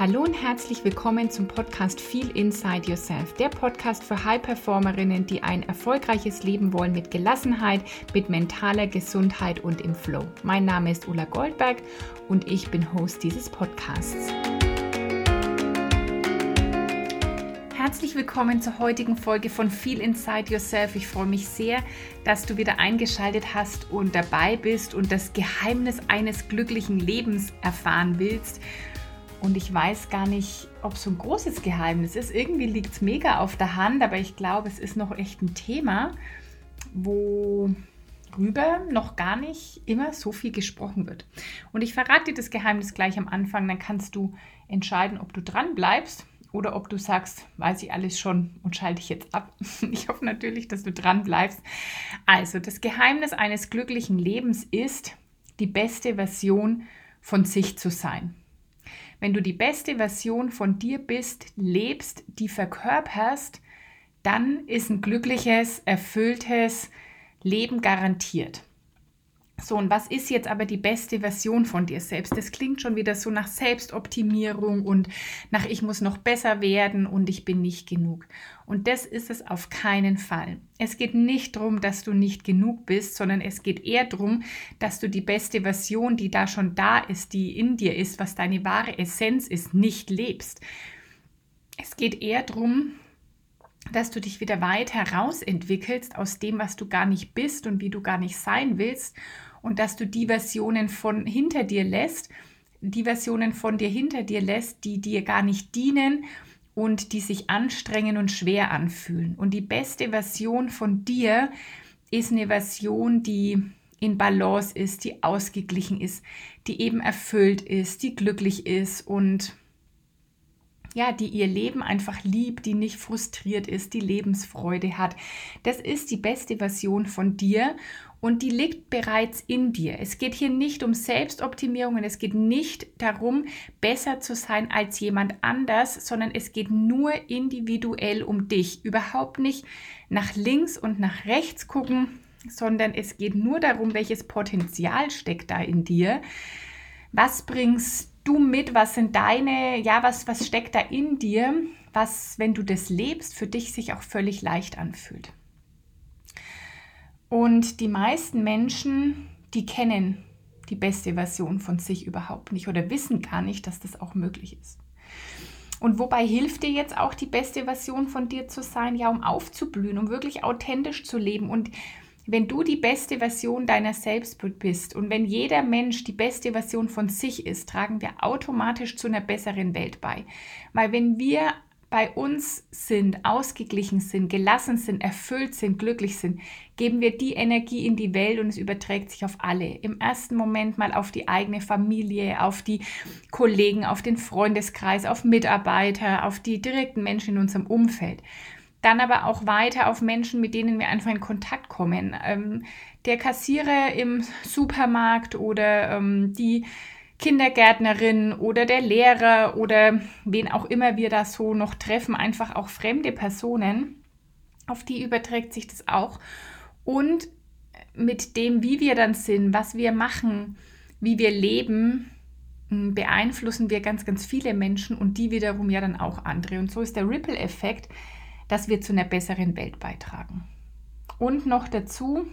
Hallo und herzlich willkommen zum Podcast Feel Inside Yourself, der Podcast für High-Performerinnen, die ein erfolgreiches Leben wollen mit Gelassenheit, mit mentaler Gesundheit und im Flow. Mein Name ist Ulla Goldberg und ich bin Host dieses Podcasts. Herzlich willkommen zur heutigen Folge von Feel Inside Yourself. Ich freue mich sehr, dass du wieder eingeschaltet hast und dabei bist und das Geheimnis eines glücklichen Lebens erfahren willst. Und ich weiß gar nicht, ob so ein großes Geheimnis ist. Irgendwie liegt es mega auf der Hand, aber ich glaube, es ist noch echt ein Thema, worüber noch gar nicht immer so viel gesprochen wird. Und ich verrate dir das Geheimnis gleich am Anfang, dann kannst du entscheiden, ob du dran bleibst oder ob du sagst, weiß ich alles schon und schalte ich jetzt ab. Ich hoffe natürlich, dass du dran bleibst. Also, das Geheimnis eines glücklichen Lebens ist, die beste Version von sich zu sein. Wenn du die beste Version von dir bist, lebst, die verkörperst, dann ist ein glückliches, erfülltes Leben garantiert. So, und was ist jetzt aber die beste Version von dir selbst? Das klingt schon wieder so nach Selbstoptimierung und nach ich muss noch besser werden und ich bin nicht genug. Und das ist es auf keinen Fall. Es geht nicht darum, dass du nicht genug bist, sondern es geht eher darum, dass du die beste Version, die da schon da ist, die in dir ist, was deine wahre Essenz ist, nicht lebst. Es geht eher darum, dass du dich wieder weit herausentwickelst aus dem, was du gar nicht bist und wie du gar nicht sein willst und dass du die Versionen von hinter dir lässt, die Versionen von dir hinter dir lässt, die dir gar nicht dienen und die sich anstrengen und schwer anfühlen. Und die beste Version von dir ist eine Version, die in Balance ist, die ausgeglichen ist, die eben erfüllt ist, die glücklich ist und ja, die ihr Leben einfach liebt, die nicht frustriert ist, die Lebensfreude hat. Das ist die beste Version von dir und die liegt bereits in dir. Es geht hier nicht um Selbstoptimierung und es geht nicht darum, besser zu sein als jemand anders, sondern es geht nur individuell um dich. Überhaupt nicht nach links und nach rechts gucken, sondern es geht nur darum, welches Potenzial steckt da in dir. Was bringst du mit? Was sind deine, ja, was, was steckt da in dir, was, wenn du das lebst, für dich sich auch völlig leicht anfühlt? Und die meisten Menschen, die kennen die beste Version von sich überhaupt nicht oder wissen gar nicht, dass das auch möglich ist. Und wobei hilft dir jetzt auch die beste Version von dir zu sein? Ja, um aufzublühen, um wirklich authentisch zu leben. Und wenn du die beste Version deiner selbst bist und wenn jeder Mensch die beste Version von sich ist, tragen wir automatisch zu einer besseren Welt bei. Weil wenn wir bei uns sind, ausgeglichen sind, gelassen sind, erfüllt sind, glücklich sind, geben wir die Energie in die Welt und es überträgt sich auf alle. Im ersten Moment mal auf die eigene Familie, auf die Kollegen, auf den Freundeskreis, auf Mitarbeiter, auf die direkten Menschen in unserem Umfeld. Dann aber auch weiter auf Menschen, mit denen wir einfach in Kontakt kommen. Ähm, der Kassierer im Supermarkt oder ähm, die Kindergärtnerin oder der Lehrer oder wen auch immer wir da so noch treffen, einfach auch fremde Personen, auf die überträgt sich das auch. Und mit dem, wie wir dann sind, was wir machen, wie wir leben, hm, beeinflussen wir ganz, ganz viele Menschen und die wiederum ja dann auch andere. Und so ist der Ripple-Effekt, dass wir zu einer besseren Welt beitragen. Und noch dazu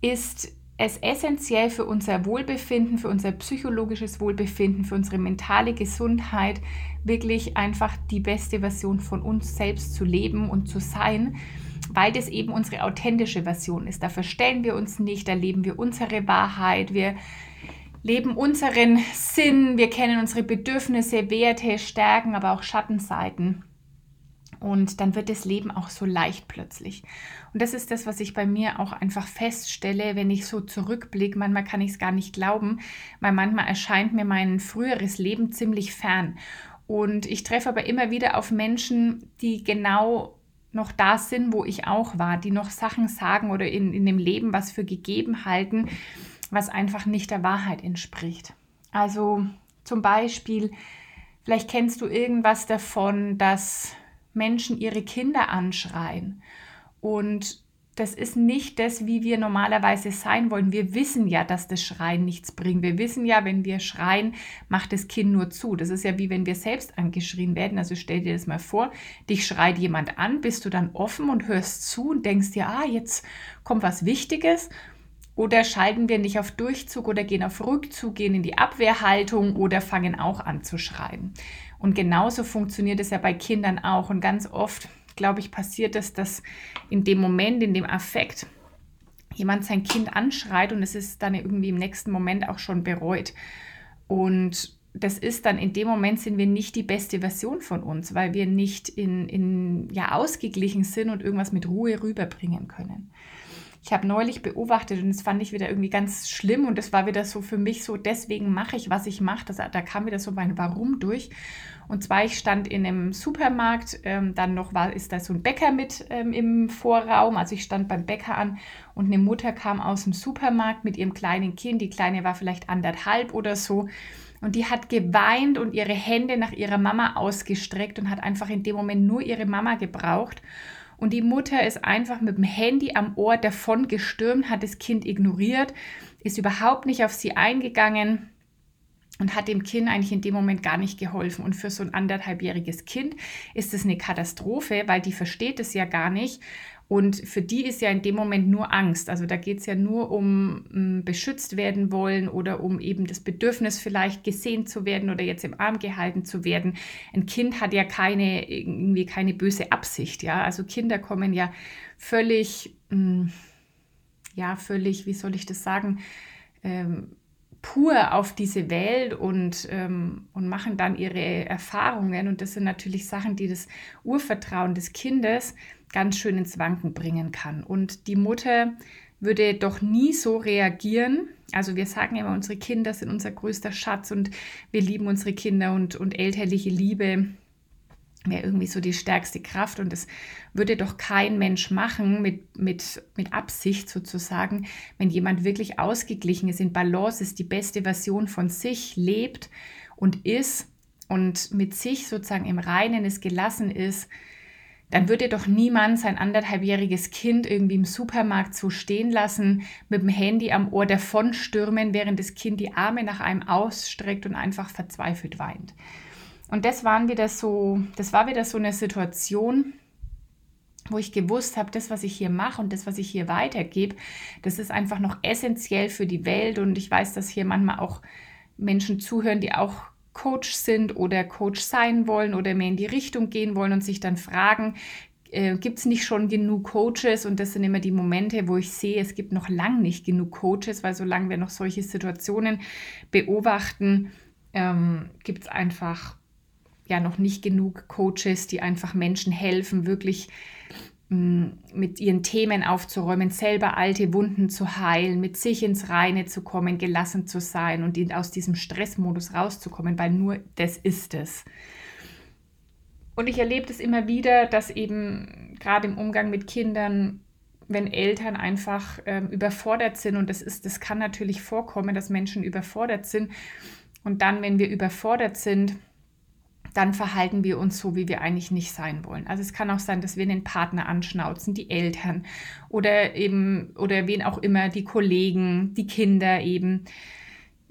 ist es essentiell für unser Wohlbefinden, für unser psychologisches Wohlbefinden, für unsere mentale Gesundheit, wirklich einfach die beste Version von uns selbst zu leben und zu sein, weil das eben unsere authentische Version ist. Da verstellen wir uns nicht, da leben wir unsere Wahrheit, wir leben unseren Sinn, wir kennen unsere Bedürfnisse, Werte, Stärken, aber auch Schattenseiten. Und dann wird das Leben auch so leicht plötzlich. Und das ist das, was ich bei mir auch einfach feststelle, wenn ich so zurückblicke. Manchmal kann ich es gar nicht glauben, weil manchmal erscheint mir mein früheres Leben ziemlich fern. Und ich treffe aber immer wieder auf Menschen, die genau noch da sind, wo ich auch war, die noch Sachen sagen oder in, in dem Leben was für gegeben halten, was einfach nicht der Wahrheit entspricht. Also zum Beispiel, vielleicht kennst du irgendwas davon, dass Menschen ihre Kinder anschreien und das ist nicht das, wie wir normalerweise sein wollen. Wir wissen ja, dass das Schreien nichts bringt. Wir wissen ja, wenn wir schreien, macht das Kind nur zu. Das ist ja wie wenn wir selbst angeschrien werden. Also stell dir das mal vor, dich schreit jemand an, bist du dann offen und hörst zu und denkst dir, ah, jetzt kommt was Wichtiges. Oder schalten wir nicht auf Durchzug oder gehen auf Rückzug, gehen in die Abwehrhaltung oder fangen auch an zu schreien. Und genauso funktioniert es ja bei Kindern auch. Und ganz oft glaube ich, passiert es, dass in dem Moment, in dem Affekt, jemand sein Kind anschreit und es ist dann irgendwie im nächsten Moment auch schon bereut. Und das ist dann in dem Moment sind wir nicht die beste Version von uns, weil wir nicht in, in ja ausgeglichen sind und irgendwas mit Ruhe rüberbringen können. Ich habe neulich beobachtet und das fand ich wieder irgendwie ganz schlimm und das war wieder so für mich so, deswegen mache ich, was ich mache. Da kam wieder so mein Warum durch. Und zwar, ich stand in einem Supermarkt, ähm, dann noch war, ist da so ein Bäcker mit ähm, im Vorraum. Also ich stand beim Bäcker an und eine Mutter kam aus dem Supermarkt mit ihrem kleinen Kind. Die Kleine war vielleicht anderthalb oder so. Und die hat geweint und ihre Hände nach ihrer Mama ausgestreckt und hat einfach in dem Moment nur ihre Mama gebraucht. Und die Mutter ist einfach mit dem Handy am Ohr davon gestürmt, hat das Kind ignoriert, ist überhaupt nicht auf sie eingegangen und hat dem Kind eigentlich in dem Moment gar nicht geholfen. Und für so ein anderthalbjähriges Kind ist es eine Katastrophe, weil die versteht es ja gar nicht. Und für die ist ja in dem Moment nur Angst. Also da geht es ja nur um, um beschützt werden wollen oder um eben das Bedürfnis vielleicht gesehen zu werden oder jetzt im Arm gehalten zu werden. Ein Kind hat ja keine, irgendwie keine böse Absicht. Ja, also Kinder kommen ja völlig, hm, ja, völlig, wie soll ich das sagen, ähm, pur auf diese Welt und, ähm, und machen dann ihre Erfahrungen. Und das sind natürlich Sachen, die das Urvertrauen des Kindes ganz schön ins Wanken bringen kann. Und die Mutter würde doch nie so reagieren. Also wir sagen immer, unsere Kinder sind unser größter Schatz und wir lieben unsere Kinder und, und elterliche Liebe wäre irgendwie so die stärkste Kraft und das würde doch kein Mensch machen mit, mit, mit Absicht sozusagen, wenn jemand wirklich ausgeglichen ist, in Balance ist, die beste Version von sich lebt und ist und mit sich sozusagen im Reinen ist, gelassen ist, dann würde doch niemand sein anderthalbjähriges Kind irgendwie im Supermarkt so stehen lassen, mit dem Handy am Ohr davonstürmen, während das Kind die Arme nach einem ausstreckt und einfach verzweifelt weint. Und das waren wieder so, das war wieder so eine Situation, wo ich gewusst habe, das, was ich hier mache und das, was ich hier weitergebe, das ist einfach noch essentiell für die Welt. Und ich weiß, dass hier manchmal auch Menschen zuhören, die auch Coach sind oder Coach sein wollen oder mehr in die Richtung gehen wollen und sich dann fragen, äh, gibt es nicht schon genug Coaches? Und das sind immer die Momente, wo ich sehe, es gibt noch lang nicht genug Coaches, weil solange wir noch solche Situationen beobachten, ähm, gibt es einfach ja noch nicht genug Coaches, die einfach Menschen helfen, wirklich mit ihren Themen aufzuräumen, selber alte Wunden zu heilen, mit sich ins Reine zu kommen, gelassen zu sein und aus diesem Stressmodus rauszukommen, weil nur das ist es. Und ich erlebe das immer wieder, dass eben gerade im Umgang mit Kindern, wenn Eltern einfach ähm, überfordert sind, und das ist, das kann natürlich vorkommen, dass Menschen überfordert sind. Und dann, wenn wir überfordert sind, dann verhalten wir uns so, wie wir eigentlich nicht sein wollen. Also es kann auch sein, dass wir den Partner anschnauzen, die Eltern oder eben oder wen auch immer, die Kollegen, die Kinder eben.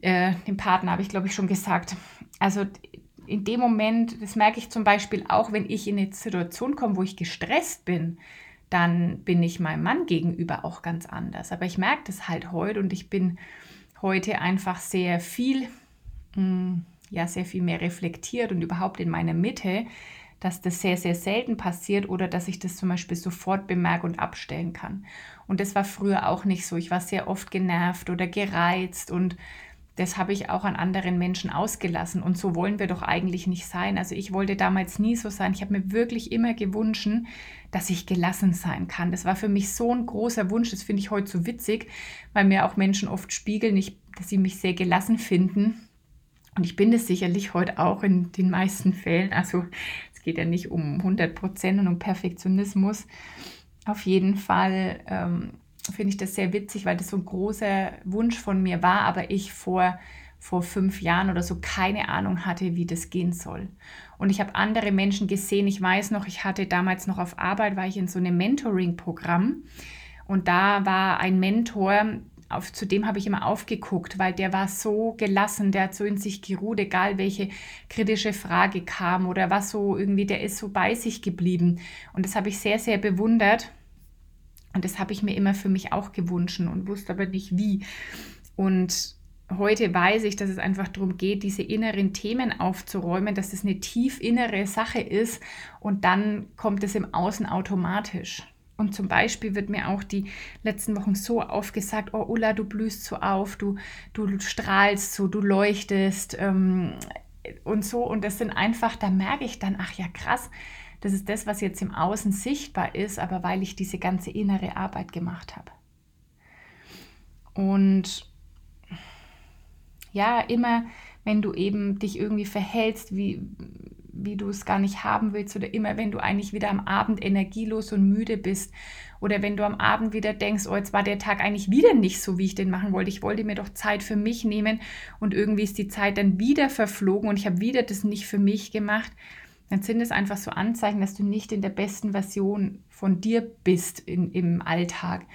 Äh, den Partner habe ich, glaube ich, schon gesagt. Also in dem Moment, das merke ich zum Beispiel auch, wenn ich in eine Situation komme, wo ich gestresst bin, dann bin ich meinem Mann gegenüber auch ganz anders. Aber ich merke das halt heute und ich bin heute einfach sehr viel. Mh, hm, ja sehr viel mehr reflektiert und überhaupt in meiner Mitte, dass das sehr, sehr selten passiert oder dass ich das zum Beispiel sofort bemerke und abstellen kann. Und das war früher auch nicht so. Ich war sehr oft genervt oder gereizt und das habe ich auch an anderen Menschen ausgelassen. Und so wollen wir doch eigentlich nicht sein. Also ich wollte damals nie so sein. Ich habe mir wirklich immer gewünscht, dass ich gelassen sein kann. Das war für mich so ein großer Wunsch. Das finde ich heute so witzig, weil mir auch Menschen oft spiegeln, dass sie mich sehr gelassen finden. Und ich bin es sicherlich heute auch in den meisten Fällen. Also es geht ja nicht um 100 Prozent und um Perfektionismus. Auf jeden Fall ähm, finde ich das sehr witzig, weil das so ein großer Wunsch von mir war, aber ich vor, vor fünf Jahren oder so keine Ahnung hatte, wie das gehen soll. Und ich habe andere Menschen gesehen. Ich weiß noch, ich hatte damals noch auf Arbeit, war ich in so einem Mentoring-Programm. Und da war ein Mentor, auf, zu dem habe ich immer aufgeguckt, weil der war so gelassen, der hat so in sich geruht, egal welche kritische Frage kam oder was so irgendwie, der ist so bei sich geblieben. Und das habe ich sehr, sehr bewundert. Und das habe ich mir immer für mich auch gewünscht und wusste aber nicht wie. Und heute weiß ich, dass es einfach darum geht, diese inneren Themen aufzuräumen, dass es eine tief innere Sache ist und dann kommt es im Außen automatisch. Und zum Beispiel wird mir auch die letzten Wochen so aufgesagt, oh Ulla, du blühst so auf, du, du strahlst so, du leuchtest ähm, und so. Und das sind einfach, da merke ich dann, ach ja, krass, das ist das, was jetzt im Außen sichtbar ist, aber weil ich diese ganze innere Arbeit gemacht habe. Und ja, immer wenn du eben dich irgendwie verhältst, wie, wie du es gar nicht haben willst oder immer wenn du eigentlich wieder am Abend energielos und müde bist oder wenn du am Abend wieder denkst, oh, jetzt war der Tag eigentlich wieder nicht so, wie ich den machen wollte. Ich wollte mir doch Zeit für mich nehmen und irgendwie ist die Zeit dann wieder verflogen und ich habe wieder das nicht für mich gemacht. Dann sind es einfach so Anzeichen, dass du nicht in der besten Version von dir bist in, im Alltag.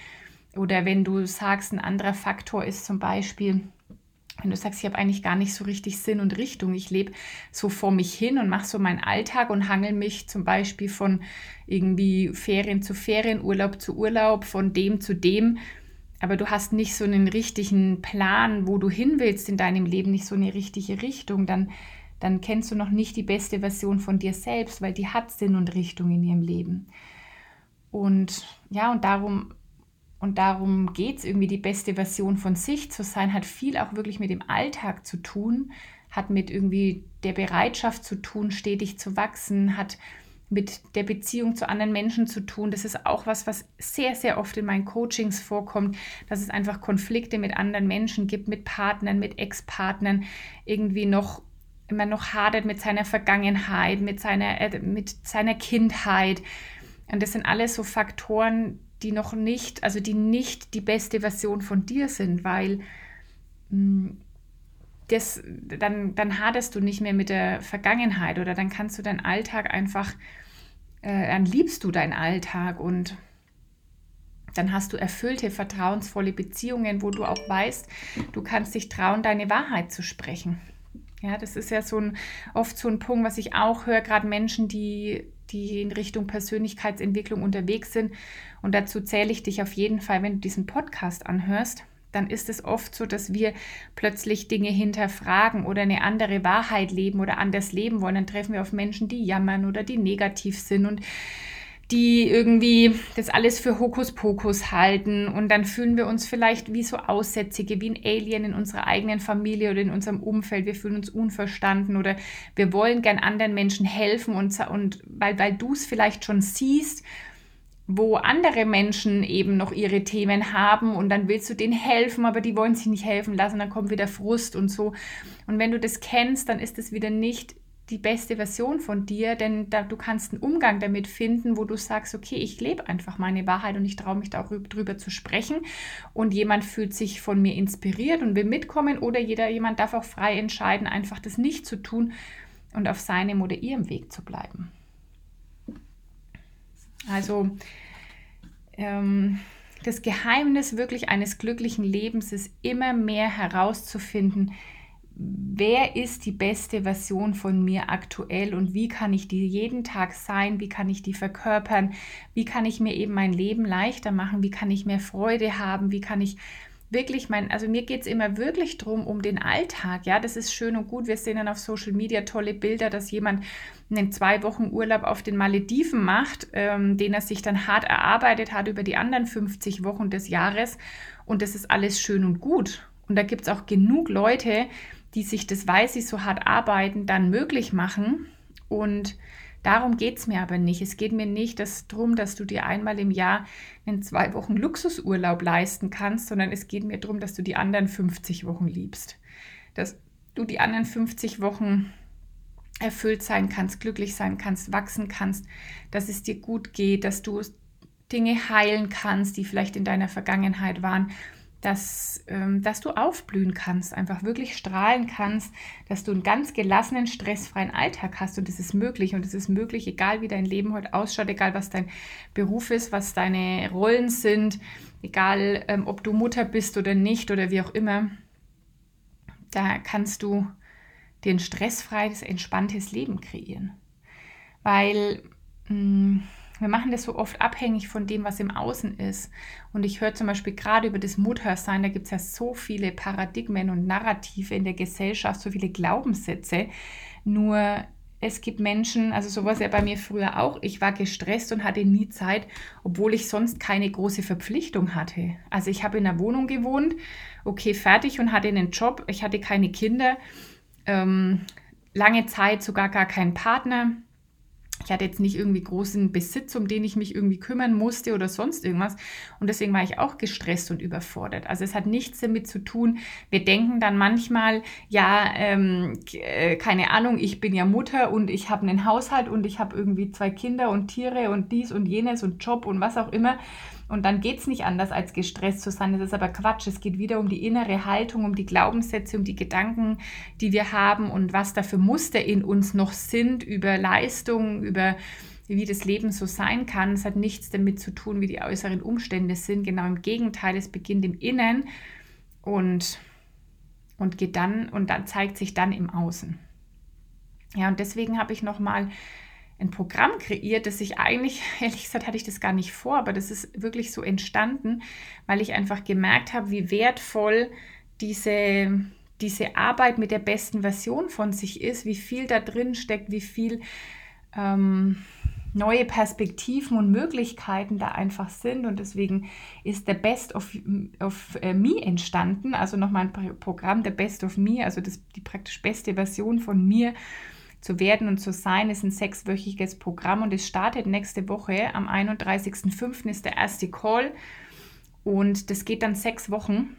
Oder wenn du sagst, ein anderer Faktor ist zum Beispiel, wenn du sagst, ich habe eigentlich gar nicht so richtig Sinn und Richtung, ich lebe so vor mich hin und mache so meinen Alltag und hangel mich zum Beispiel von irgendwie Ferien zu Ferien, Urlaub zu Urlaub, von dem zu dem, aber du hast nicht so einen richtigen Plan, wo du hin willst in deinem Leben, nicht so eine richtige Richtung, dann, dann kennst du noch nicht die beste Version von dir selbst, weil die hat Sinn und Richtung in ihrem Leben. Und ja, und darum und darum geht es irgendwie, die beste Version von sich zu sein, hat viel auch wirklich mit dem Alltag zu tun, hat mit irgendwie der Bereitschaft zu tun, stetig zu wachsen, hat mit der Beziehung zu anderen Menschen zu tun. Das ist auch was, was sehr, sehr oft in meinen Coachings vorkommt, dass es einfach Konflikte mit anderen Menschen gibt, mit Partnern, mit Ex-Partnern, irgendwie noch immer noch hadert mit seiner Vergangenheit, mit seiner, äh, mit seiner Kindheit. Und das sind alles so Faktoren, die noch nicht, also die nicht die beste Version von dir sind, weil mh, hm, das, dann, dann haderst du nicht mehr mit der Vergangenheit oder dann kannst du deinen Alltag einfach, äh, dann liebst du deinen Alltag und dann hast du erfüllte, vertrauensvolle Beziehungen, wo du auch weißt, du kannst dich trauen, deine Wahrheit zu sprechen. Ja, das ist ja so ein, oft so ein Punkt, was ich auch höre, gerade Menschen, die die in Richtung Persönlichkeitsentwicklung unterwegs sind. Und dazu zähle ich dich auf jeden Fall, wenn du diesen Podcast anhörst. Dann ist es oft so, dass wir plötzlich Dinge hinterfragen oder eine andere Wahrheit leben oder anders leben wollen. Dann treffen wir auf Menschen, die jammern oder die negativ sind und die irgendwie das alles für Hokuspokus halten und dann fühlen wir uns vielleicht wie so Aussätzige, wie ein Alien in unserer eigenen Familie oder in unserem Umfeld. Wir fühlen uns unverstanden oder wir wollen gern anderen Menschen helfen und, und weil, weil du es vielleicht schon siehst, wo andere Menschen eben noch ihre Themen haben und dann willst du denen helfen, aber die wollen sich nicht helfen lassen, dann kommt wieder Frust und so. Und wenn du das kennst, dann ist es wieder nicht die beste Version von dir, denn da, du kannst einen Umgang damit finden, wo du sagst, okay, ich lebe einfach meine Wahrheit und ich traue mich darüber zu sprechen und jemand fühlt sich von mir inspiriert und will mitkommen oder jeder jemand darf auch frei entscheiden, einfach das nicht zu tun und auf seinem oder ihrem Weg zu bleiben. Also ähm, das Geheimnis wirklich eines glücklichen Lebens ist immer mehr herauszufinden, wer ist die beste Version von mir aktuell und wie kann ich die jeden Tag sein, wie kann ich die verkörpern, wie kann ich mir eben mein Leben leichter machen, wie kann ich mehr Freude haben, wie kann ich wirklich mein, also mir geht es immer wirklich drum um den Alltag, ja, das ist schön und gut, wir sehen dann auf Social Media tolle Bilder, dass jemand einen zwei Wochen Urlaub auf den Malediven macht, ähm, den er sich dann hart erarbeitet hat über die anderen 50 Wochen des Jahres. Und das ist alles schön und gut. Und da gibt es auch genug Leute, die sich das, weil sie so hart arbeiten, dann möglich machen. Und darum geht es mir aber nicht. Es geht mir nicht darum, dass du dir einmal im Jahr einen zwei Wochen Luxusurlaub leisten kannst, sondern es geht mir darum, dass du die anderen 50 Wochen liebst. Dass du die anderen 50 Wochen erfüllt sein kannst, glücklich sein kannst, wachsen kannst, dass es dir gut geht, dass du Dinge heilen kannst, die vielleicht in deiner Vergangenheit waren dass, ähm, dass du aufblühen kannst, einfach wirklich strahlen kannst, dass du einen ganz gelassenen, stressfreien Alltag hast und das ist möglich und es ist möglich, egal wie dein Leben heute ausschaut, egal was dein Beruf ist, was deine Rollen sind, egal ähm, ob du Mutter bist oder nicht oder wie auch immer, da kannst du dir ein stressfreies, entspanntes Leben kreieren. Weil mh, mm, wir machen das so oft abhängig von dem, was im Außen ist. Und ich höre zum Beispiel gerade über das Muttersein, da gibt es ja so viele Paradigmen und Narrative in der Gesellschaft, so viele Glaubenssätze. Nur es gibt Menschen, also sowas ja bei mir früher auch, ich war gestresst und hatte nie Zeit, obwohl ich sonst keine große Verpflichtung hatte. Also ich habe in einer Wohnung gewohnt, okay, fertig und hatte einen Job, ich hatte keine Kinder, ähm, lange Zeit sogar gar keinen Partner ich hatte jetzt nicht irgendwie großen Besitz, um den ich mich irgendwie kümmern musste oder sonst irgendwas. Und deswegen war ich auch gestresst und überfordert. Also es hat nichts damit zu tun. Wir denken dann manchmal, ja, ähm, äh, keine Ahnung, ich bin ja Mutter und ich habe einen Haushalt und ich habe irgendwie zwei Kinder und Tiere und dies und jenes und Job und was auch immer. Und dann geht es nicht anders, als gestresst zu sein. Das ist aber Quatsch. Es geht wieder um die innere Haltung, um die Glaubenssätze, um die Gedanken, die wir haben und was da für Muster in uns noch sind über Leistung, über wie das Leben so sein kann. Es hat nichts damit zu tun, wie die äußeren Umstände sind. Genau im Gegenteil, es beginnt im Innen und, und geht dann und dann zeigt sich dann im Außen. Ja, und deswegen habe ich nochmal ein Programm kreiert, das ich eigentlich, ehrlich gesagt, hatte ich das gar nicht vor, aber das ist wirklich so entstanden, weil ich einfach gemerkt habe, wie wertvoll diese, diese Arbeit mit der besten Version von sich ist, wie viel da drin steckt, wie viel ähm, neue Perspektiven und Möglichkeiten da einfach sind. Und deswegen ist der Best of, of uh, Me entstanden, also nochmal ein Programm, der Best of Me, also das, die praktisch beste Version von mir zu werden und zu sein ist ein sechswöchiges Programm und es startet nächste Woche. Am 31.05. ist der erste Call und das geht dann sechs Wochen.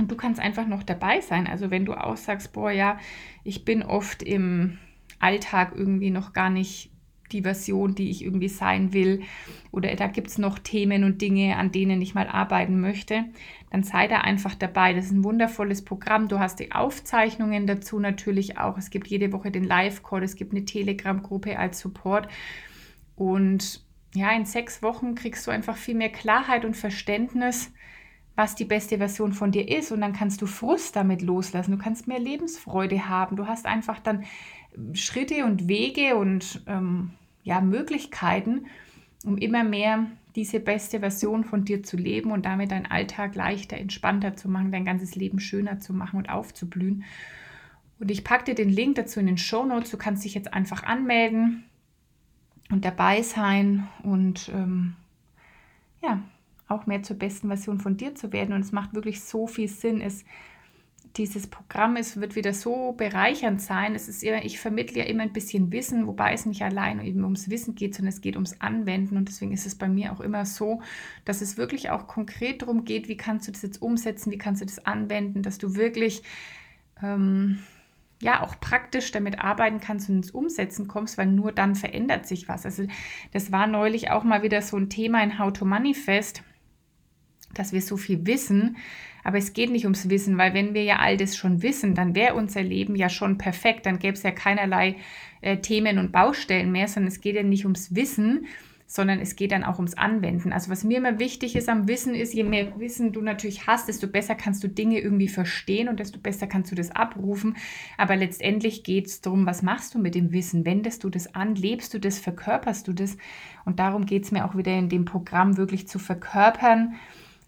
Und du kannst einfach noch dabei sein. Also wenn du auch sagst, boah, ja, ich bin oft im Alltag irgendwie noch gar nicht die Version, die ich irgendwie sein will. Oder da gibt es noch Themen und Dinge, an denen ich mal arbeiten möchte. Dann sei da einfach dabei. Das ist ein wundervolles Programm. Du hast die Aufzeichnungen dazu natürlich auch. Es gibt jede Woche den Live-Call. Es gibt eine Telegram-Gruppe als Support. Und ja, in sechs Wochen kriegst du einfach viel mehr Klarheit und Verständnis, was die beste Version von dir ist. Und dann kannst du Frust damit loslassen. Du kannst mehr Lebensfreude haben. Du hast einfach dann Schritte und Wege und ähm, ja, Möglichkeiten, um immer mehr diese beste Version von dir zu leben und damit deinen Alltag leichter, entspannter zu machen, dein ganzes Leben schöner zu machen und aufzublühen. Und ich packe dir den Link dazu in den Show Notes. Du kannst dich jetzt einfach anmelden und dabei sein und ähm, ja, auch mehr zur besten Version von dir zu werden. Und es macht wirklich so viel Sinn. Es dieses Programm ist, wird wieder so bereichernd sein. Es ist immer, ich vermittle ja immer ein bisschen Wissen, wobei es nicht allein eben ums Wissen geht, sondern es geht ums Anwenden. Und deswegen ist es bei mir auch immer so, dass es wirklich auch konkret darum geht, wie kannst du das jetzt umsetzen, wie kannst du das anwenden, dass du wirklich ähm, ja auch praktisch damit arbeiten kannst und ins Umsetzen kommst, weil nur dann verändert sich was. Also das war neulich auch mal wieder so ein Thema in How to Manifest, dass wir so viel wissen, aber es geht nicht ums Wissen, weil wenn wir ja all das schon wissen, dann wäre unser Leben ja schon perfekt. Dann gäbe es ja keinerlei äh, Themen und Baustellen mehr, sondern es geht ja nicht ums Wissen, sondern es geht dann auch ums Anwenden. Also was mir immer wichtig ist am Wissen ist, je mehr Wissen du natürlich hast, desto besser kannst du Dinge irgendwie verstehen und desto besser kannst du das abrufen. Aber letztendlich geht es darum, was machst du mit dem Wissen? Wendest du das an? Lebst du das? Verkörperst du das? Und darum geht es mir auch wieder in dem Programm wirklich zu verkörpern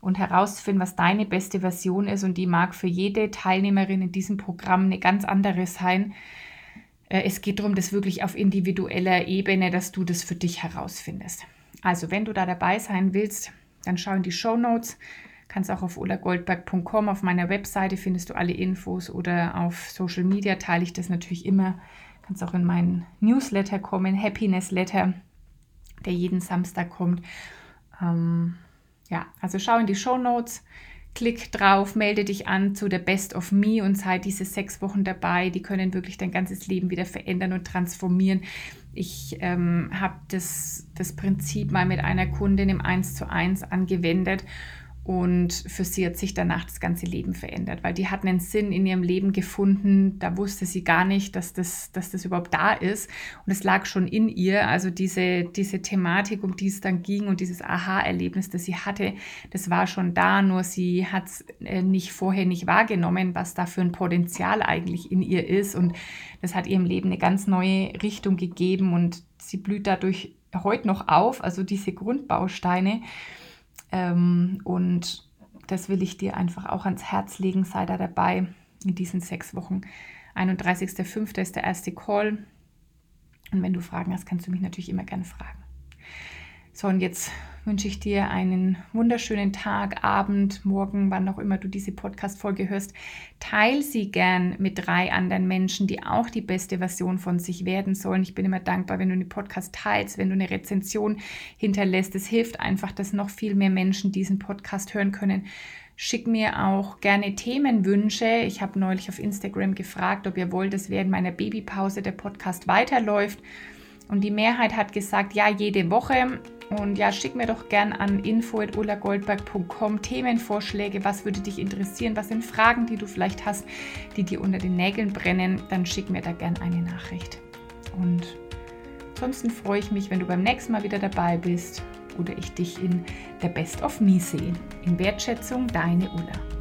und herauszufinden, was deine beste Version ist. Und die mag für jede Teilnehmerin in diesem Programm eine ganz andere sein. Äh, es geht darum, das wirklich auf individueller Ebene, dass du das für dich herausfindest. Also, wenn du da dabei sein willst, dann schau in die Show Notes. Kannst auch auf olagoldberg.com auf meiner Webseite findest du alle Infos oder auf Social Media teile ich das natürlich immer. Kannst auch in meinen Newsletter kommen, Happiness Letter, der jeden Samstag kommt. Ähm, ja, also schau in die Show Notes, klick drauf, melde dich an zu der Best of Me und sei diese sechs Wochen dabei. Die können wirklich dein ganzes Leben wieder verändern und transformieren. Ich ähm, habe das, das Prinzip mal mit einer Kundin im 1 zu 1 angewendet Und für sie hat sich danach das ganze Leben verändert, weil die hat einen Sinn in ihrem Leben gefunden. Da wusste sie gar nicht, dass das, dass das überhaupt da ist. Und es lag schon in ihr. Also diese, diese Thematik, um die es dann ging und dieses Aha-Erlebnis, das sie hatte, das war schon da. Nur sie hat es äh, nicht vorher nicht wahrgenommen, was da für ein Potenzial eigentlich in ihr ist. Und das hat ihrem Leben eine ganz neue Richtung gegeben. Und sie blüht dadurch heute noch auf. Also diese Grundbausteine. Ähm, und das will ich dir einfach auch ans Herz legen. Sei da dabei in diesen sechs Wochen. 31.05. ist der erste Call. Und wenn du Fragen hast, kannst du mich natürlich immer gerne fragen. So, und jetzt wünsche ich dir einen wunderschönen Tag, Abend, Morgen, wann auch immer du diese Podcast-Folge hörst. Teil sie gern mit drei anderen Menschen, die auch die beste Version von sich werden sollen. Ich bin immer dankbar, wenn du den Podcast teilst, wenn du eine Rezension hinterlässt. Es hilft einfach, dass noch viel mehr Menschen diesen Podcast hören können. Schick mir auch gerne Themenwünsche. Ich habe neulich auf Instagram gefragt, ob ihr wollt, dass während meiner Babypause der Podcast weiterläuft. Und die Mehrheit hat gesagt, ja, jede Woche. Und ja, schick mir doch gern an info.ulagoldberg.com Themenvorschläge. Was würde dich interessieren? Was sind Fragen, die du vielleicht hast, die dir unter den Nägeln brennen? Dann schick mir da gern eine Nachricht. Und ansonsten freue ich mich, wenn du beim nächsten Mal wieder dabei bist oder ich dich in der Best of Me sehe. In Wertschätzung, deine Ulla.